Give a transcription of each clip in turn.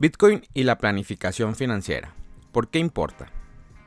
Bitcoin y la planificación financiera. ¿Por qué importa?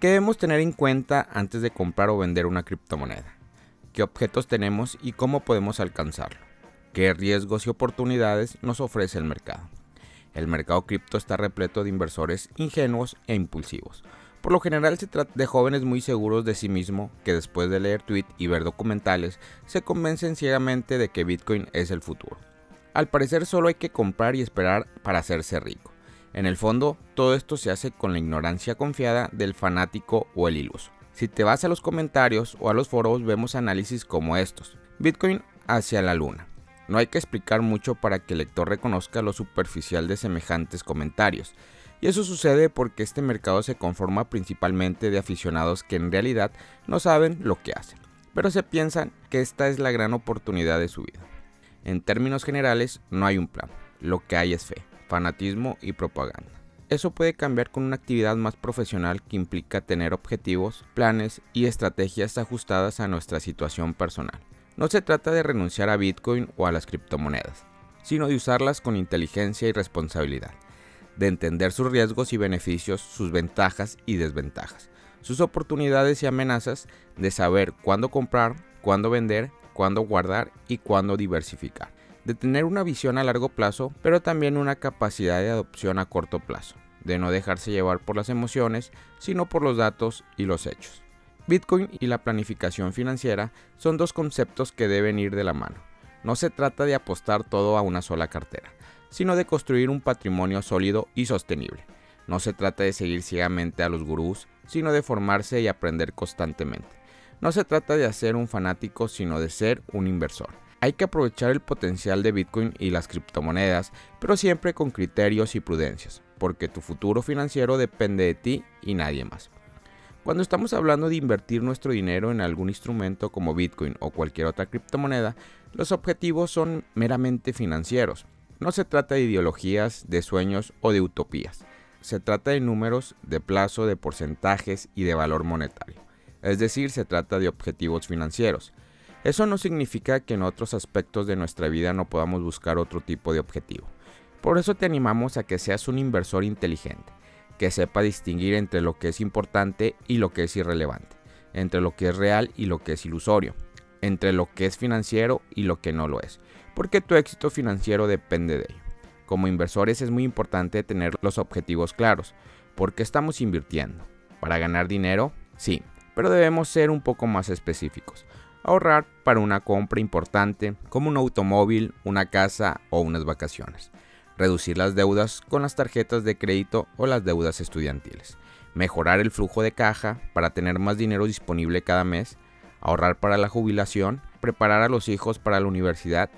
¿Qué debemos tener en cuenta antes de comprar o vender una criptomoneda? ¿Qué objetos tenemos y cómo podemos alcanzarlo? ¿Qué riesgos y oportunidades nos ofrece el mercado? El mercado cripto está repleto de inversores ingenuos e impulsivos. Por lo general se trata de jóvenes muy seguros de sí mismos que después de leer tweets y ver documentales se convencen ciegamente de que Bitcoin es el futuro. Al parecer solo hay que comprar y esperar para hacerse rico. En el fondo, todo esto se hace con la ignorancia confiada del fanático o el iluso. Si te vas a los comentarios o a los foros vemos análisis como estos. Bitcoin hacia la luna. No hay que explicar mucho para que el lector reconozca lo superficial de semejantes comentarios. Y eso sucede porque este mercado se conforma principalmente de aficionados que en realidad no saben lo que hacen, pero se piensan que esta es la gran oportunidad de su vida. En términos generales, no hay un plan, lo que hay es fe fanatismo y propaganda. Eso puede cambiar con una actividad más profesional que implica tener objetivos, planes y estrategias ajustadas a nuestra situación personal. No se trata de renunciar a Bitcoin o a las criptomonedas, sino de usarlas con inteligencia y responsabilidad, de entender sus riesgos y beneficios, sus ventajas y desventajas, sus oportunidades y amenazas, de saber cuándo comprar, cuándo vender, cuándo guardar y cuándo diversificar de tener una visión a largo plazo, pero también una capacidad de adopción a corto plazo, de no dejarse llevar por las emociones, sino por los datos y los hechos. Bitcoin y la planificación financiera son dos conceptos que deben ir de la mano. No se trata de apostar todo a una sola cartera, sino de construir un patrimonio sólido y sostenible. No se trata de seguir ciegamente a los gurús, sino de formarse y aprender constantemente. No se trata de hacer un fanático, sino de ser un inversor hay que aprovechar el potencial de Bitcoin y las criptomonedas, pero siempre con criterios y prudencias, porque tu futuro financiero depende de ti y nadie más. Cuando estamos hablando de invertir nuestro dinero en algún instrumento como Bitcoin o cualquier otra criptomoneda, los objetivos son meramente financieros. No se trata de ideologías, de sueños o de utopías. Se trata de números, de plazo, de porcentajes y de valor monetario. Es decir, se trata de objetivos financieros. Eso no significa que en otros aspectos de nuestra vida no podamos buscar otro tipo de objetivo. Por eso te animamos a que seas un inversor inteligente, que sepa distinguir entre lo que es importante y lo que es irrelevante, entre lo que es real y lo que es ilusorio, entre lo que es financiero y lo que no lo es, porque tu éxito financiero depende de ello. Como inversores es muy importante tener los objetivos claros, porque estamos invirtiendo. ¿Para ganar dinero? Sí, pero debemos ser un poco más específicos ahorrar para una compra importante como un automóvil, una casa o unas vacaciones, reducir las deudas con las tarjetas de crédito o las deudas estudiantiles, mejorar el flujo de caja para tener más dinero disponible cada mes, ahorrar para la jubilación, preparar a los hijos para la universidad,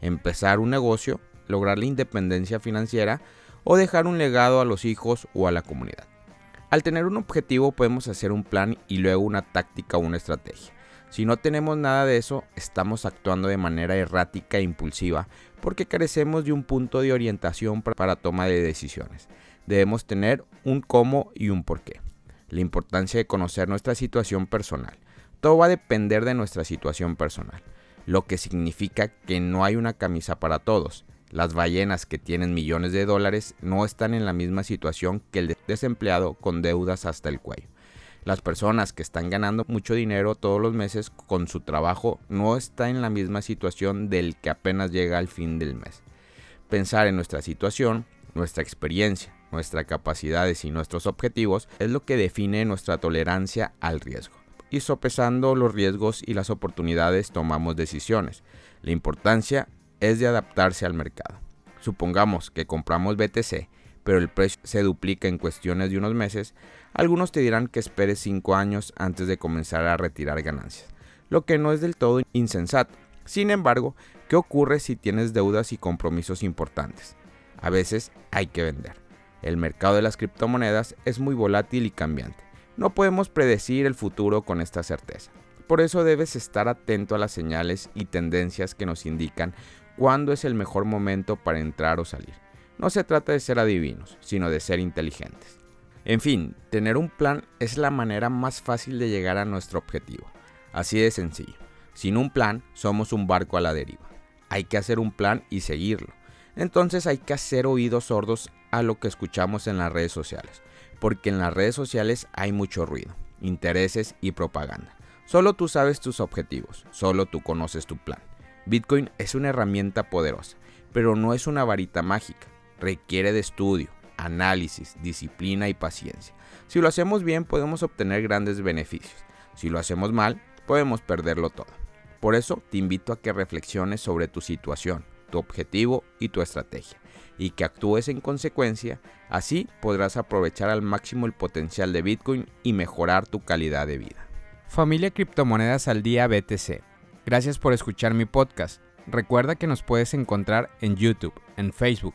empezar un negocio, lograr la independencia financiera o dejar un legado a los hijos o a la comunidad. Al tener un objetivo podemos hacer un plan y luego una táctica o una estrategia. Si no tenemos nada de eso, estamos actuando de manera errática e impulsiva porque carecemos de un punto de orientación para toma de decisiones. Debemos tener un cómo y un por qué. La importancia de conocer nuestra situación personal. Todo va a depender de nuestra situación personal, lo que significa que no hay una camisa para todos. Las ballenas que tienen millones de dólares no están en la misma situación que el desempleado con deudas hasta el cuello. Las personas que están ganando mucho dinero todos los meses con su trabajo no están en la misma situación del que apenas llega al fin del mes. Pensar en nuestra situación, nuestra experiencia, nuestras capacidades y nuestros objetivos es lo que define nuestra tolerancia al riesgo. Y sopesando los riesgos y las oportunidades tomamos decisiones. La importancia es de adaptarse al mercado. Supongamos que compramos BTC pero el precio se duplica en cuestiones de unos meses, algunos te dirán que esperes 5 años antes de comenzar a retirar ganancias, lo que no es del todo insensato. Sin embargo, ¿qué ocurre si tienes deudas y compromisos importantes? A veces hay que vender. El mercado de las criptomonedas es muy volátil y cambiante. No podemos predecir el futuro con esta certeza. Por eso debes estar atento a las señales y tendencias que nos indican cuándo es el mejor momento para entrar o salir. No se trata de ser adivinos, sino de ser inteligentes. En fin, tener un plan es la manera más fácil de llegar a nuestro objetivo. Así de sencillo. Sin un plan, somos un barco a la deriva. Hay que hacer un plan y seguirlo. Entonces hay que hacer oídos sordos a lo que escuchamos en las redes sociales, porque en las redes sociales hay mucho ruido, intereses y propaganda. Solo tú sabes tus objetivos, solo tú conoces tu plan. Bitcoin es una herramienta poderosa, pero no es una varita mágica. Requiere de estudio, análisis, disciplina y paciencia. Si lo hacemos bien podemos obtener grandes beneficios. Si lo hacemos mal, podemos perderlo todo. Por eso te invito a que reflexiones sobre tu situación, tu objetivo y tu estrategia, y que actúes en consecuencia, así podrás aprovechar al máximo el potencial de Bitcoin y mejorar tu calidad de vida. Familia Criptomonedas al Día BTC. Gracias por escuchar mi podcast. Recuerda que nos puedes encontrar en YouTube, en Facebook,